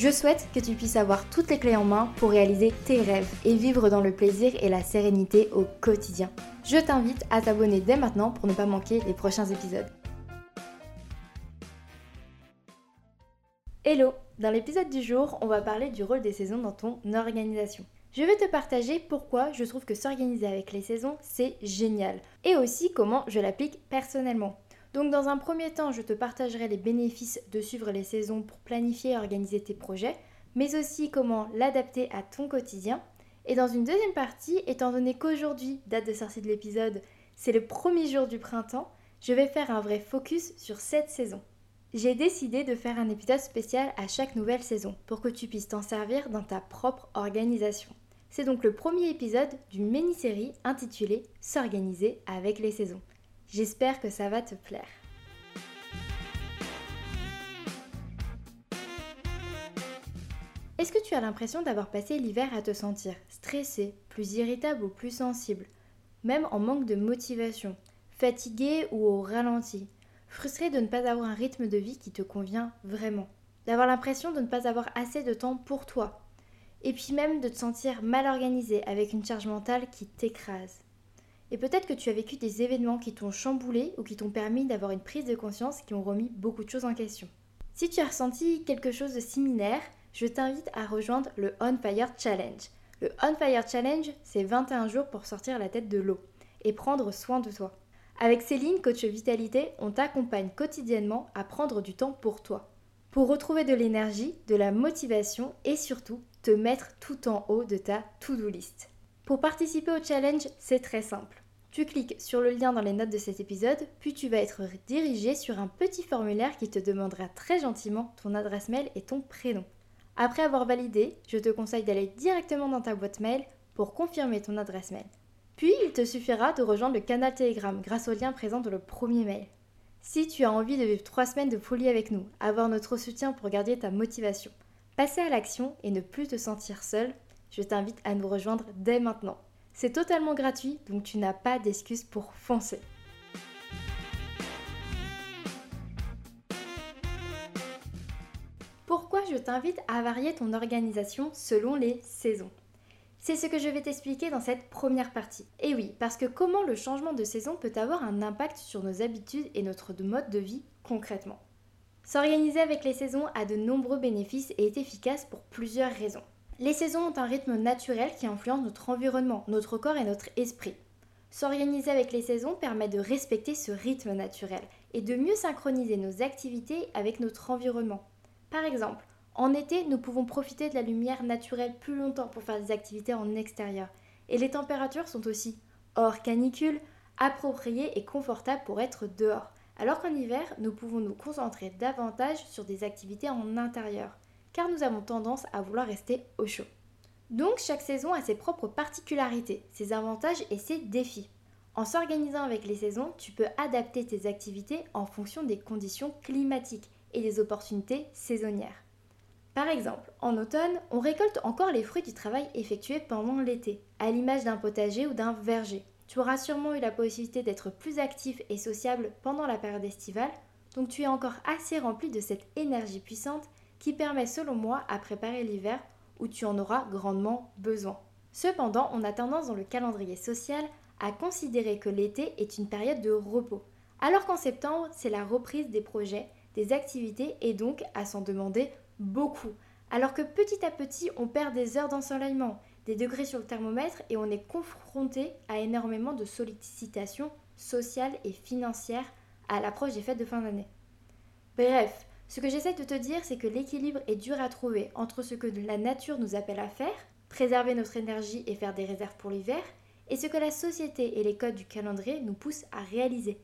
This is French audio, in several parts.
Je souhaite que tu puisses avoir toutes les clés en main pour réaliser tes rêves et vivre dans le plaisir et la sérénité au quotidien. Je t'invite à t'abonner dès maintenant pour ne pas manquer les prochains épisodes. Hello Dans l'épisode du jour, on va parler du rôle des saisons dans ton organisation. Je vais te partager pourquoi je trouve que s'organiser avec les saisons, c'est génial. Et aussi comment je l'applique personnellement. Donc dans un premier temps, je te partagerai les bénéfices de suivre les saisons pour planifier et organiser tes projets, mais aussi comment l'adapter à ton quotidien. Et dans une deuxième partie, étant donné qu'aujourd'hui, date de sortie de l'épisode, c'est le premier jour du printemps, je vais faire un vrai focus sur cette saison. J'ai décidé de faire un épisode spécial à chaque nouvelle saison pour que tu puisses t'en servir dans ta propre organisation. C'est donc le premier épisode d'une mini-série intitulée S'organiser avec les saisons. J'espère que ça va te plaire. Est-ce que tu as l'impression d'avoir passé l'hiver à te sentir stressé, plus irritable ou plus sensible, même en manque de motivation, fatigué ou au ralenti, frustré de ne pas avoir un rythme de vie qui te convient vraiment, d'avoir l'impression de ne pas avoir assez de temps pour toi, et puis même de te sentir mal organisé avec une charge mentale qui t'écrase? Et peut-être que tu as vécu des événements qui t'ont chamboulé ou qui t'ont permis d'avoir une prise de conscience qui ont remis beaucoup de choses en question. Si tu as ressenti quelque chose de similaire, je t'invite à rejoindre le On Fire Challenge. Le On Fire Challenge, c'est 21 jours pour sortir la tête de l'eau et prendre soin de toi. Avec Céline, coach vitalité, on t'accompagne quotidiennement à prendre du temps pour toi, pour retrouver de l'énergie, de la motivation et surtout te mettre tout en haut de ta to-do list. Pour participer au challenge, c'est très simple. Tu cliques sur le lien dans les notes de cet épisode, puis tu vas être dirigé sur un petit formulaire qui te demandera très gentiment ton adresse mail et ton prénom. Après avoir validé, je te conseille d'aller directement dans ta boîte mail pour confirmer ton adresse mail. Puis, il te suffira de rejoindre le canal Telegram grâce au lien présent dans le premier mail. Si tu as envie de vivre trois semaines de folie avec nous, avoir notre soutien pour garder ta motivation, passer à l'action et ne plus te sentir seul, je t'invite à nous rejoindre dès maintenant. C'est totalement gratuit, donc tu n'as pas d'excuse pour foncer. Pourquoi je t'invite à varier ton organisation selon les saisons? C'est ce que je vais t'expliquer dans cette première partie. Et oui, parce que comment le changement de saison peut avoir un impact sur nos habitudes et notre mode de vie concrètement? S'organiser avec les saisons a de nombreux bénéfices et est efficace pour plusieurs raisons. Les saisons ont un rythme naturel qui influence notre environnement, notre corps et notre esprit. S'organiser avec les saisons permet de respecter ce rythme naturel et de mieux synchroniser nos activités avec notre environnement. Par exemple, en été, nous pouvons profiter de la lumière naturelle plus longtemps pour faire des activités en extérieur. Et les températures sont aussi hors canicule, appropriées et confortables pour être dehors. Alors qu'en hiver, nous pouvons nous concentrer davantage sur des activités en intérieur car nous avons tendance à vouloir rester au chaud. Donc chaque saison a ses propres particularités, ses avantages et ses défis. En s'organisant avec les saisons, tu peux adapter tes activités en fonction des conditions climatiques et des opportunités saisonnières. Par exemple, en automne, on récolte encore les fruits du travail effectué pendant l'été, à l'image d'un potager ou d'un verger. Tu auras sûrement eu la possibilité d'être plus actif et sociable pendant la période estivale, donc tu es encore assez rempli de cette énergie puissante qui permet selon moi à préparer l'hiver où tu en auras grandement besoin. Cependant, on a tendance dans le calendrier social à considérer que l'été est une période de repos, alors qu'en septembre, c'est la reprise des projets, des activités et donc à s'en demander beaucoup. Alors que petit à petit, on perd des heures d'ensoleillement, des degrés sur le thermomètre et on est confronté à énormément de sollicitations sociales et financières à l'approche des fêtes de fin d'année. Bref, ce que j'essaie de te dire, c'est que l'équilibre est dur à trouver entre ce que la nature nous appelle à faire, préserver notre énergie et faire des réserves pour l'hiver, et ce que la société et les codes du calendrier nous poussent à réaliser,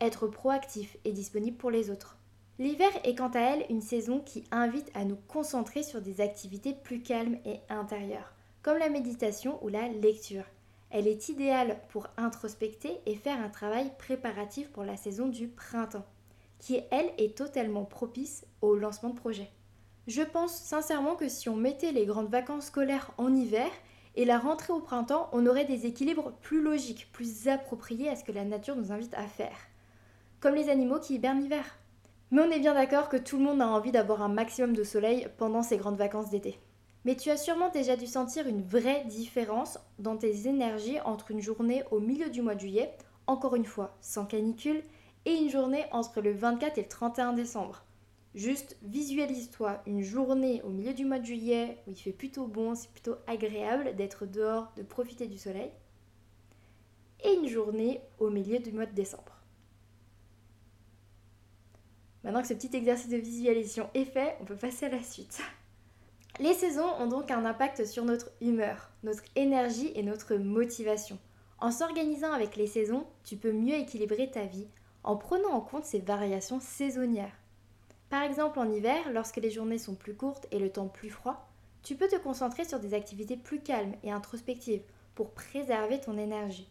être proactif et disponible pour les autres. L'hiver est quant à elle une saison qui invite à nous concentrer sur des activités plus calmes et intérieures, comme la méditation ou la lecture. Elle est idéale pour introspecter et faire un travail préparatif pour la saison du printemps, qui elle est totalement propice au lancement de projets. Je pense sincèrement que si on mettait les grandes vacances scolaires en hiver et la rentrée au printemps, on aurait des équilibres plus logiques, plus appropriés à ce que la nature nous invite à faire. Comme les animaux qui hibernent l'hiver. Mais on est bien d'accord que tout le monde a envie d'avoir un maximum de soleil pendant ces grandes vacances d'été. Mais tu as sûrement déjà dû sentir une vraie différence dans tes énergies entre une journée au milieu du mois de juillet, encore une fois sans canicule, et une journée entre le 24 et le 31 décembre. Juste visualise-toi une journée au milieu du mois de juillet où il fait plutôt bon, c'est plutôt agréable d'être dehors, de profiter du soleil, et une journée au milieu du mois de décembre. Maintenant que ce petit exercice de visualisation est fait, on peut passer à la suite. Les saisons ont donc un impact sur notre humeur, notre énergie et notre motivation. En s'organisant avec les saisons, tu peux mieux équilibrer ta vie en prenant en compte ces variations saisonnières. Par exemple, en hiver, lorsque les journées sont plus courtes et le temps plus froid, tu peux te concentrer sur des activités plus calmes et introspectives pour préserver ton énergie.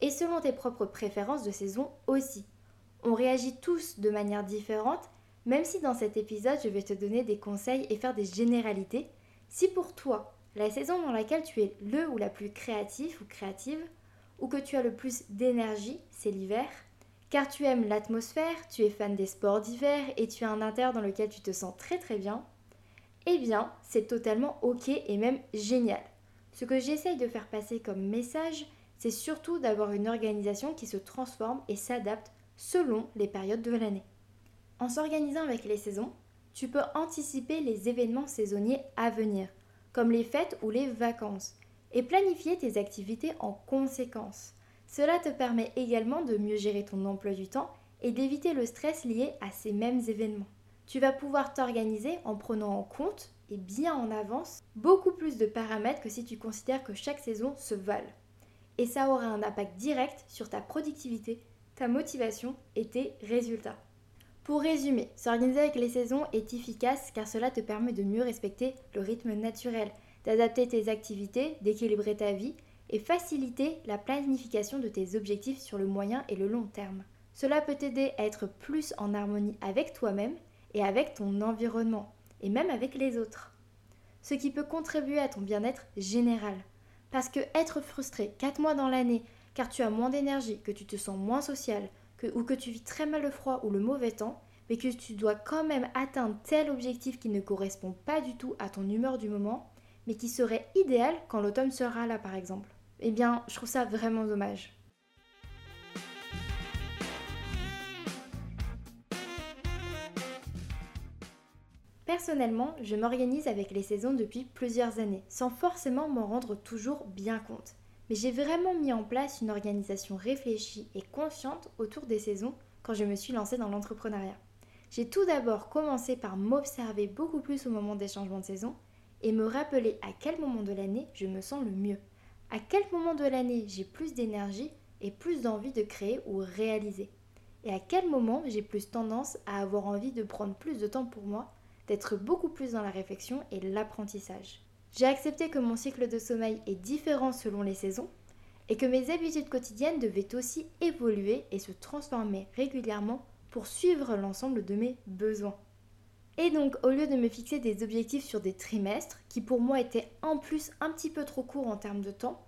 Et selon tes propres préférences de saison aussi. On réagit tous de manière différente même si dans cet épisode je vais te donner des conseils et faire des généralités, si pour toi la saison dans laquelle tu es le ou la plus créatif ou créative, ou que tu as le plus d'énergie, c'est l'hiver, car tu aimes l'atmosphère, tu es fan des sports d'hiver et tu as un inter dans lequel tu te sens très très bien, eh bien c'est totalement ok et même génial. Ce que j'essaye de faire passer comme message, c'est surtout d'avoir une organisation qui se transforme et s'adapte selon les périodes de l'année. En s'organisant avec les saisons, tu peux anticiper les événements saisonniers à venir, comme les fêtes ou les vacances, et planifier tes activités en conséquence. Cela te permet également de mieux gérer ton emploi du temps et d'éviter le stress lié à ces mêmes événements. Tu vas pouvoir t'organiser en prenant en compte et bien en avance beaucoup plus de paramètres que si tu considères que chaque saison se valent. Et ça aura un impact direct sur ta productivité, ta motivation et tes résultats. Pour résumer, s'organiser avec les saisons est efficace car cela te permet de mieux respecter le rythme naturel, d'adapter tes activités, d'équilibrer ta vie et faciliter la planification de tes objectifs sur le moyen et le long terme. Cela peut t'aider à être plus en harmonie avec toi-même et avec ton environnement, et même avec les autres. Ce qui peut contribuer à ton bien-être général. Parce que être frustré 4 mois dans l'année car tu as moins d'énergie, que tu te sens moins social, ou que tu vis très mal le froid ou le mauvais temps, mais que tu dois quand même atteindre tel objectif qui ne correspond pas du tout à ton humeur du moment, mais qui serait idéal quand l'automne sera là par exemple. Eh bien, je trouve ça vraiment dommage. Personnellement, je m'organise avec les saisons depuis plusieurs années, sans forcément m'en rendre toujours bien compte mais j'ai vraiment mis en place une organisation réfléchie et consciente autour des saisons quand je me suis lancée dans l'entrepreneuriat. J'ai tout d'abord commencé par m'observer beaucoup plus au moment des changements de saison et me rappeler à quel moment de l'année je me sens le mieux, à quel moment de l'année j'ai plus d'énergie et plus d'envie de créer ou réaliser, et à quel moment j'ai plus tendance à avoir envie de prendre plus de temps pour moi, d'être beaucoup plus dans la réflexion et l'apprentissage? J'ai accepté que mon cycle de sommeil est différent selon les saisons et que mes habitudes quotidiennes devaient aussi évoluer et se transformer régulièrement pour suivre l'ensemble de mes besoins. Et donc, au lieu de me fixer des objectifs sur des trimestres, qui pour moi étaient en plus un petit peu trop courts en termes de temps,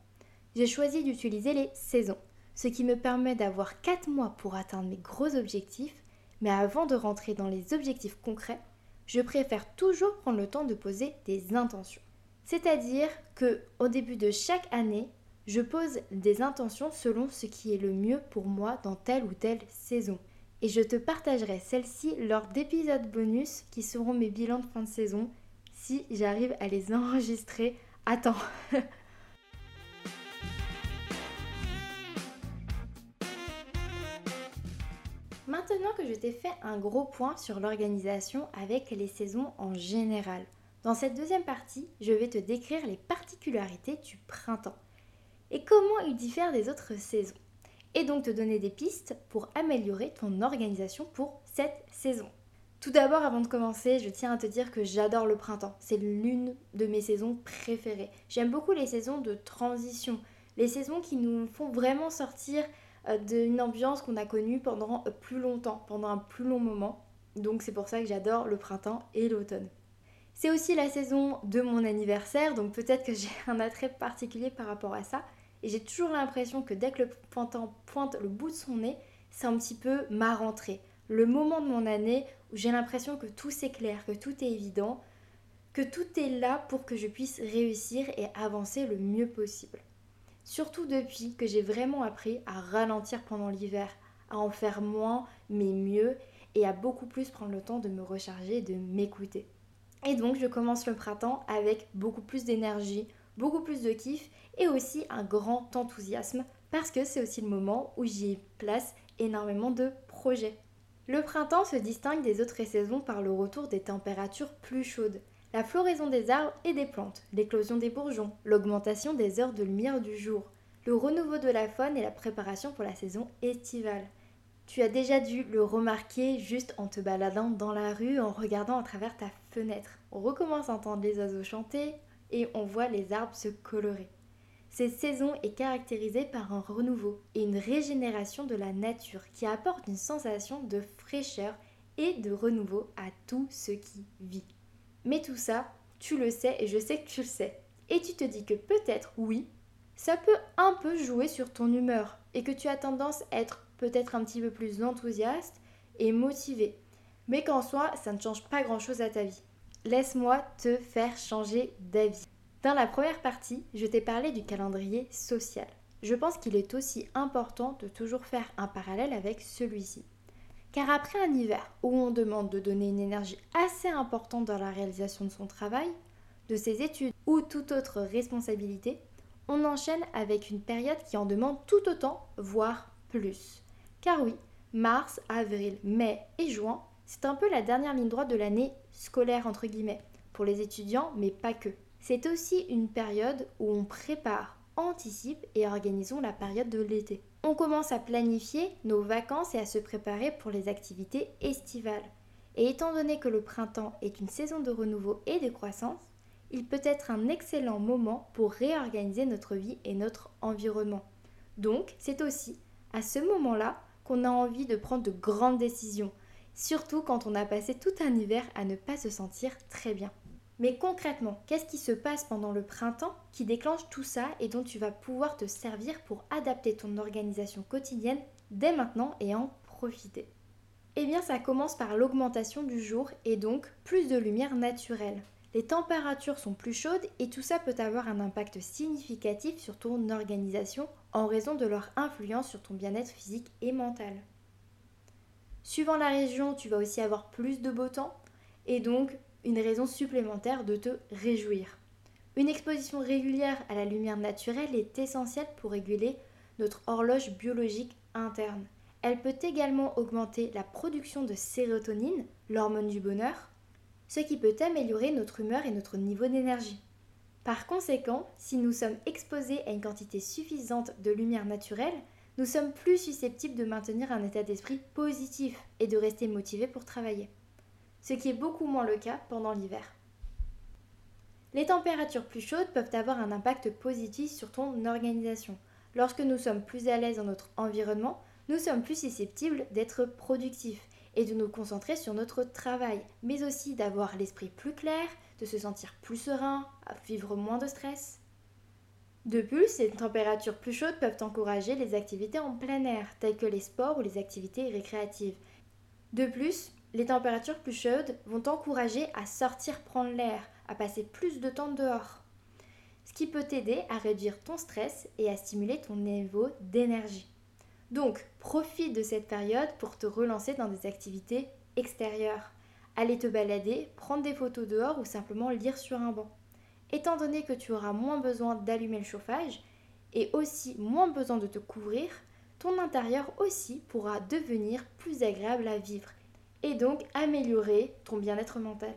j'ai choisi d'utiliser les saisons, ce qui me permet d'avoir 4 mois pour atteindre mes gros objectifs, mais avant de rentrer dans les objectifs concrets, je préfère toujours prendre le temps de poser des intentions. C'est-à-dire que au début de chaque année, je pose des intentions selon ce qui est le mieux pour moi dans telle ou telle saison. Et je te partagerai celles-ci lors d'épisodes bonus qui seront mes bilans de fin de saison si j'arrive à les enregistrer à temps. Maintenant que je t'ai fait un gros point sur l'organisation avec les saisons en général, dans cette deuxième partie, je vais te décrire les particularités du printemps et comment il diffère des autres saisons. Et donc te donner des pistes pour améliorer ton organisation pour cette saison. Tout d'abord, avant de commencer, je tiens à te dire que j'adore le printemps. C'est l'une de mes saisons préférées. J'aime beaucoup les saisons de transition. Les saisons qui nous font vraiment sortir euh, d'une ambiance qu'on a connue pendant euh, plus longtemps, pendant un plus long moment. Donc c'est pour ça que j'adore le printemps et l'automne. C'est aussi la saison de mon anniversaire, donc peut-être que j'ai un attrait particulier par rapport à ça. Et j'ai toujours l'impression que dès que le printemps pointe le bout de son nez, c'est un petit peu ma rentrée. Le moment de mon année où j'ai l'impression que tout s'éclaire, que tout est évident, que tout est là pour que je puisse réussir et avancer le mieux possible. Surtout depuis que j'ai vraiment appris à ralentir pendant l'hiver, à en faire moins mais mieux et à beaucoup plus prendre le temps de me recharger et de m'écouter. Et donc je commence le printemps avec beaucoup plus d'énergie, beaucoup plus de kiff et aussi un grand enthousiasme parce que c'est aussi le moment où j'y place énormément de projets. Le printemps se distingue des autres saisons par le retour des températures plus chaudes, la floraison des arbres et des plantes, l'éclosion des bourgeons, l'augmentation des heures de lumière du jour, le renouveau de la faune et la préparation pour la saison estivale. Tu as déjà dû le remarquer juste en te baladant dans la rue, en regardant à travers ta fenêtre. On recommence à entendre les oiseaux chanter et on voit les arbres se colorer. Cette saison est caractérisée par un renouveau et une régénération de la nature qui apporte une sensation de fraîcheur et de renouveau à tout ce qui vit. Mais tout ça, tu le sais et je sais que tu le sais. Et tu te dis que peut-être, oui, ça peut un peu jouer sur ton humeur et que tu as tendance à être peut-être un petit peu plus enthousiaste et motivé. Mais qu'en soi, ça ne change pas grand-chose à ta vie. Laisse-moi te faire changer d'avis. Dans la première partie, je t'ai parlé du calendrier social. Je pense qu'il est aussi important de toujours faire un parallèle avec celui-ci. Car après un hiver où on demande de donner une énergie assez importante dans la réalisation de son travail, de ses études ou toute autre responsabilité, on enchaîne avec une période qui en demande tout autant, voire plus. Car oui, mars, avril, mai et juin, c'est un peu la dernière ligne droite de l'année scolaire entre guillemets, pour les étudiants, mais pas que. C'est aussi une période où on prépare, anticipe et organisons la période de l'été. On commence à planifier nos vacances et à se préparer pour les activités estivales. Et étant donné que le printemps est une saison de renouveau et de croissance, il peut être un excellent moment pour réorganiser notre vie et notre environnement. Donc, c'est aussi à ce moment-là qu'on a envie de prendre de grandes décisions, surtout quand on a passé tout un hiver à ne pas se sentir très bien. Mais concrètement, qu'est-ce qui se passe pendant le printemps qui déclenche tout ça et dont tu vas pouvoir te servir pour adapter ton organisation quotidienne dès maintenant et en profiter? Eh bien ça commence par l'augmentation du jour et donc plus de lumière naturelle. Les températures sont plus chaudes et tout ça peut avoir un impact significatif sur ton organisation en raison de leur influence sur ton bien-être physique et mental. Suivant la région, tu vas aussi avoir plus de beau temps et donc une raison supplémentaire de te réjouir. Une exposition régulière à la lumière naturelle est essentielle pour réguler notre horloge biologique interne. Elle peut également augmenter la production de sérotonine, l'hormone du bonheur, ce qui peut améliorer notre humeur et notre niveau d'énergie. Par conséquent, si nous sommes exposés à une quantité suffisante de lumière naturelle, nous sommes plus susceptibles de maintenir un état d'esprit positif et de rester motivés pour travailler. Ce qui est beaucoup moins le cas pendant l'hiver. Les températures plus chaudes peuvent avoir un impact positif sur ton organisation. Lorsque nous sommes plus à l'aise dans notre environnement, nous sommes plus susceptibles d'être productifs et de nous concentrer sur notre travail, mais aussi d'avoir l'esprit plus clair, de se sentir plus serein, à vivre moins de stress. De plus, les températures plus chaudes peuvent encourager les activités en plein air, telles que les sports ou les activités récréatives. De plus, les températures plus chaudes vont encourager à sortir prendre l'air, à passer plus de temps dehors. Ce qui peut t'aider à réduire ton stress et à stimuler ton niveau d'énergie. Donc, profite de cette période pour te relancer dans des activités extérieures. Aller te balader, prendre des photos dehors ou simplement lire sur un banc. Étant donné que tu auras moins besoin d'allumer le chauffage et aussi moins besoin de te couvrir, ton intérieur aussi pourra devenir plus agréable à vivre et donc améliorer ton bien-être mental.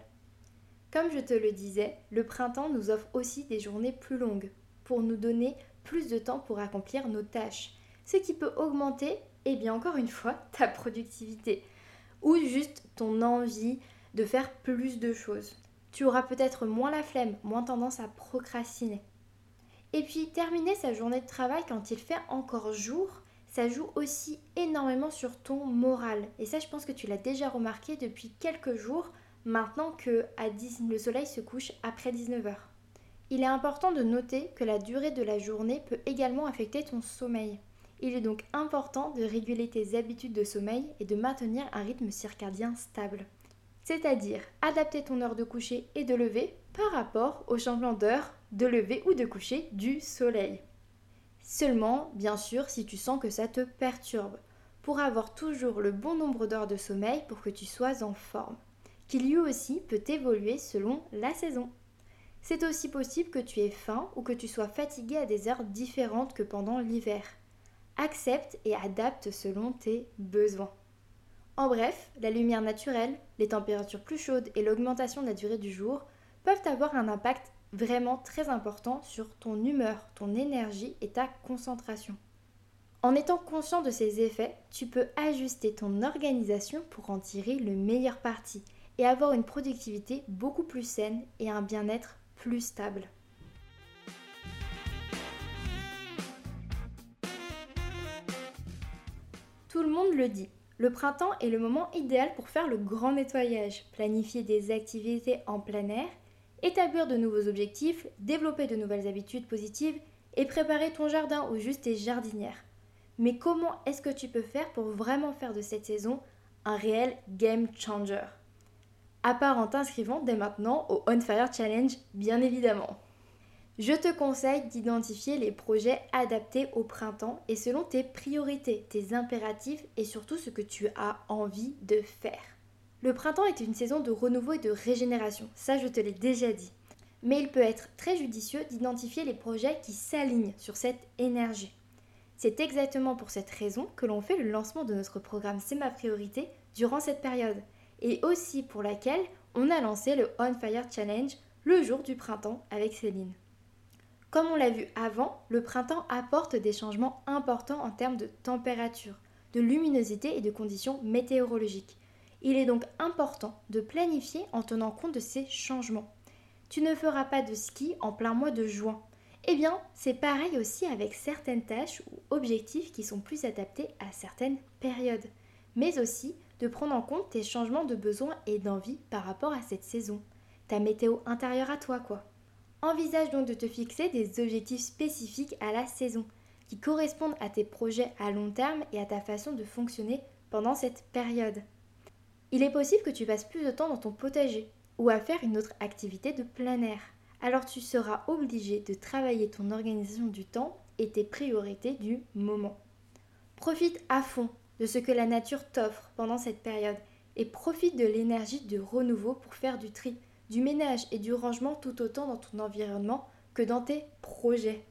Comme je te le disais, le printemps nous offre aussi des journées plus longues pour nous donner plus de temps pour accomplir nos tâches ce qui peut augmenter, et bien encore une fois, ta productivité ou juste ton envie de faire plus de choses. Tu auras peut-être moins la flemme, moins tendance à procrastiner. Et puis terminer sa journée de travail quand il fait encore jour, ça joue aussi énormément sur ton moral. Et ça, je pense que tu l'as déjà remarqué depuis quelques jours, maintenant que à 10, le soleil se couche après 19h. Il est important de noter que la durée de la journée peut également affecter ton sommeil. Il est donc important de réguler tes habitudes de sommeil et de maintenir un rythme circadien stable. C'est-à-dire adapter ton heure de coucher et de lever par rapport au changement d'heure de lever ou de coucher du soleil. Seulement, bien sûr, si tu sens que ça te perturbe, pour avoir toujours le bon nombre d'heures de sommeil pour que tu sois en forme, qui lui aussi peut évoluer selon la saison. C'est aussi possible que tu aies faim ou que tu sois fatigué à des heures différentes que pendant l'hiver. Accepte et adapte selon tes besoins. En bref, la lumière naturelle, les températures plus chaudes et l'augmentation de la durée du jour peuvent avoir un impact vraiment très important sur ton humeur, ton énergie et ta concentration. En étant conscient de ces effets, tu peux ajuster ton organisation pour en tirer le meilleur parti et avoir une productivité beaucoup plus saine et un bien-être plus stable. Tout le monde le dit, le printemps est le moment idéal pour faire le grand nettoyage, planifier des activités en plein air établir de nouveaux objectifs, développer de nouvelles habitudes positives et préparer ton jardin ou juste tes jardinières. Mais comment est-ce que tu peux faire pour vraiment faire de cette saison un réel game changer? À part en t'inscrivant dès maintenant au On Fire Challenge, bien évidemment. Je te conseille d'identifier les projets adaptés au printemps et selon tes priorités, tes impératifs et surtout ce que tu as envie de faire. Le printemps est une saison de renouveau et de régénération, ça je te l'ai déjà dit. Mais il peut être très judicieux d'identifier les projets qui s'alignent sur cette énergie. C'est exactement pour cette raison que l'on fait le lancement de notre programme C'est ma priorité durant cette période, et aussi pour laquelle on a lancé le On Fire Challenge le jour du printemps avec Céline. Comme on l'a vu avant, le printemps apporte des changements importants en termes de température, de luminosité et de conditions météorologiques. Il est donc important de planifier en tenant compte de ces changements. Tu ne feras pas de ski en plein mois de juin. Eh bien, c'est pareil aussi avec certaines tâches ou objectifs qui sont plus adaptés à certaines périodes, mais aussi de prendre en compte tes changements de besoins et d'envie par rapport à cette saison, ta météo intérieure à toi quoi. Envisage donc de te fixer des objectifs spécifiques à la saison, qui correspondent à tes projets à long terme et à ta façon de fonctionner pendant cette période. Il est possible que tu passes plus de temps dans ton potager ou à faire une autre activité de plein air. Alors tu seras obligé de travailler ton organisation du temps et tes priorités du moment. Profite à fond de ce que la nature t'offre pendant cette période et profite de l'énergie de renouveau pour faire du tri, du ménage et du rangement tout autant dans ton environnement que dans tes projets.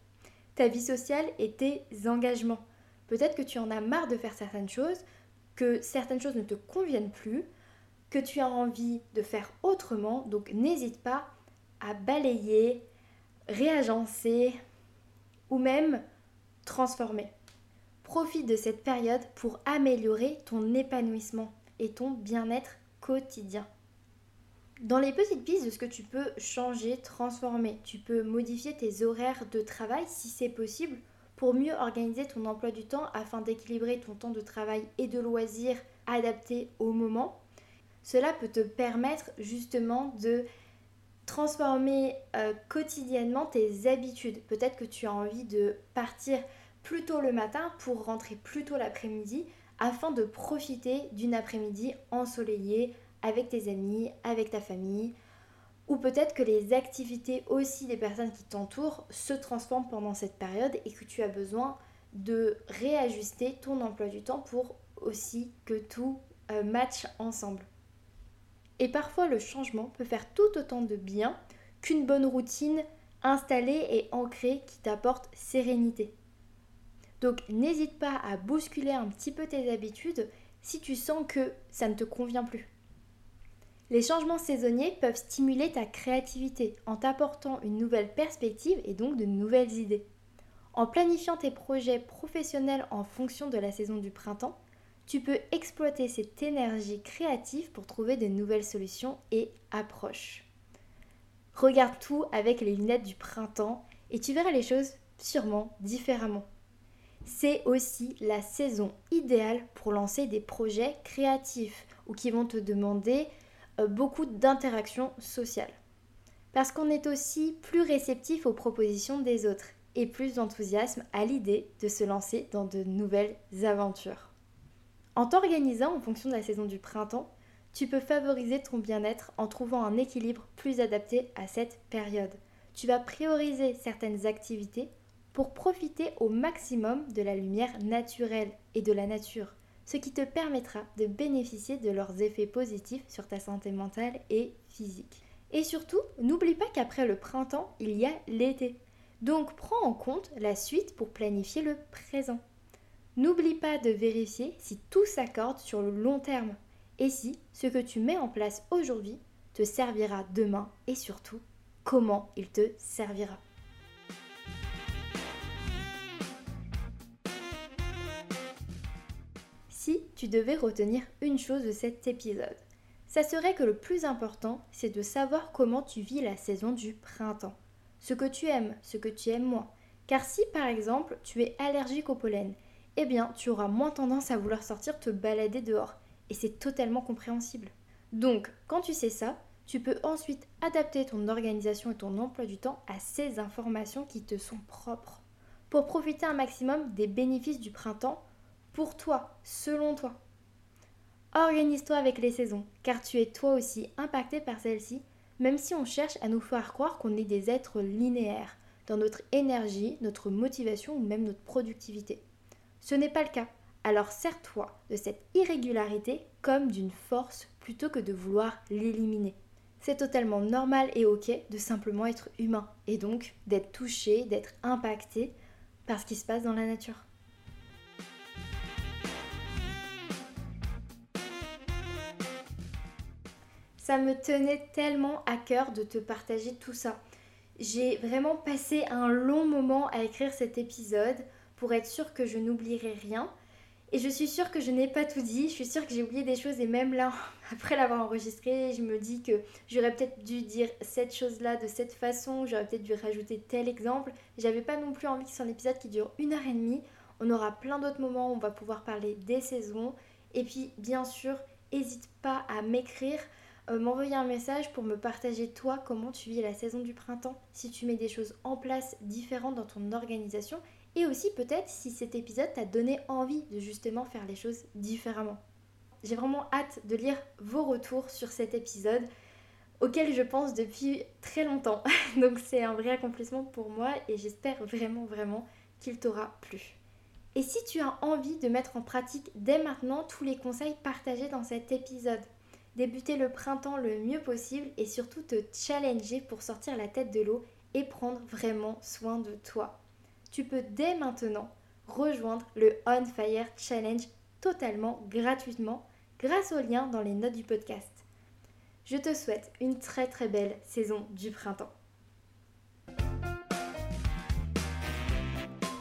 Ta vie sociale et tes engagements. Peut-être que tu en as marre de faire certaines choses, que certaines choses ne te conviennent plus, que tu as envie de faire autrement. Donc n'hésite pas à balayer, réagencer ou même transformer. Profite de cette période pour améliorer ton épanouissement et ton bien-être quotidien. Dans les petites pistes de ce que tu peux changer, transformer, tu peux modifier tes horaires de travail si c'est possible pour mieux organiser ton emploi du temps afin d'équilibrer ton temps de travail et de loisirs adapté au moment. Cela peut te permettre justement de transformer euh, quotidiennement tes habitudes. Peut-être que tu as envie de partir plus tôt le matin pour rentrer plus tôt l'après-midi afin de profiter d'une après-midi ensoleillée avec tes amis, avec ta famille, ou peut-être que les activités aussi des personnes qui t'entourent se transforment pendant cette période et que tu as besoin de réajuster ton emploi du temps pour aussi que tout euh, matche ensemble. Et parfois le changement peut faire tout autant de bien qu'une bonne routine installée et ancrée qui t'apporte sérénité. Donc n'hésite pas à bousculer un petit peu tes habitudes si tu sens que ça ne te convient plus. Les changements saisonniers peuvent stimuler ta créativité en t'apportant une nouvelle perspective et donc de nouvelles idées. En planifiant tes projets professionnels en fonction de la saison du printemps, tu peux exploiter cette énergie créative pour trouver de nouvelles solutions et approches. Regarde tout avec les lunettes du printemps et tu verras les choses sûrement différemment. C'est aussi la saison idéale pour lancer des projets créatifs ou qui vont te demander beaucoup d'interactions sociales. Parce qu'on est aussi plus réceptif aux propositions des autres et plus d'enthousiasme à l'idée de se lancer dans de nouvelles aventures. En t'organisant en fonction de la saison du printemps, tu peux favoriser ton bien-être en trouvant un équilibre plus adapté à cette période. Tu vas prioriser certaines activités pour profiter au maximum de la lumière naturelle et de la nature, ce qui te permettra de bénéficier de leurs effets positifs sur ta santé mentale et physique. Et surtout, n'oublie pas qu'après le printemps, il y a l'été. Donc prends en compte la suite pour planifier le présent. N'oublie pas de vérifier si tout s'accorde sur le long terme et si ce que tu mets en place aujourd'hui te servira demain et surtout comment il te servira. Tu devais retenir une chose de cet épisode, ça serait que le plus important, c'est de savoir comment tu vis la saison du printemps. Ce que tu aimes, ce que tu aimes moins. Car si par exemple tu es allergique au pollen, eh bien tu auras moins tendance à vouloir sortir te balader dehors. Et c'est totalement compréhensible. Donc, quand tu sais ça, tu peux ensuite adapter ton organisation et ton emploi du temps à ces informations qui te sont propres. Pour profiter un maximum des bénéfices du printemps pour toi, selon toi. Organise-toi avec les saisons, car tu es toi aussi impacté par celles-ci, même si on cherche à nous faire croire qu'on est des êtres linéaires dans notre énergie, notre motivation ou même notre productivité. Ce n'est pas le cas. Alors sers-toi de cette irrégularité comme d'une force plutôt que de vouloir l'éliminer. C'est totalement normal et ok de simplement être humain et donc d'être touché, d'être impacté par ce qui se passe dans la nature. Ça me tenait tellement à cœur de te partager tout ça. J'ai vraiment passé un long moment à écrire cet épisode pour être sûre que je n'oublierai rien. Et je suis sûre que je n'ai pas tout dit, je suis sûre que j'ai oublié des choses et même là, après l'avoir enregistré, je me dis que j'aurais peut-être dû dire cette chose-là de cette façon, j'aurais peut-être dû rajouter tel exemple. J'avais pas non plus envie que ce soit un épisode qui dure une heure et demie. On aura plein d'autres moments où on va pouvoir parler des saisons. Et puis, bien sûr, n'hésite pas à m'écrire euh, m'envoyer un message pour me partager toi comment tu vis la saison du printemps, si tu mets des choses en place différentes dans ton organisation et aussi peut-être si cet épisode t'a donné envie de justement faire les choses différemment. J'ai vraiment hâte de lire vos retours sur cet épisode auquel je pense depuis très longtemps. Donc c'est un vrai accomplissement pour moi et j'espère vraiment vraiment qu'il t'aura plu. Et si tu as envie de mettre en pratique dès maintenant tous les conseils partagés dans cet épisode, débuter le printemps le mieux possible et surtout te challenger pour sortir la tête de l'eau et prendre vraiment soin de toi. Tu peux dès maintenant rejoindre le On Fire Challenge totalement gratuitement grâce au lien dans les notes du podcast. Je te souhaite une très très belle saison du printemps.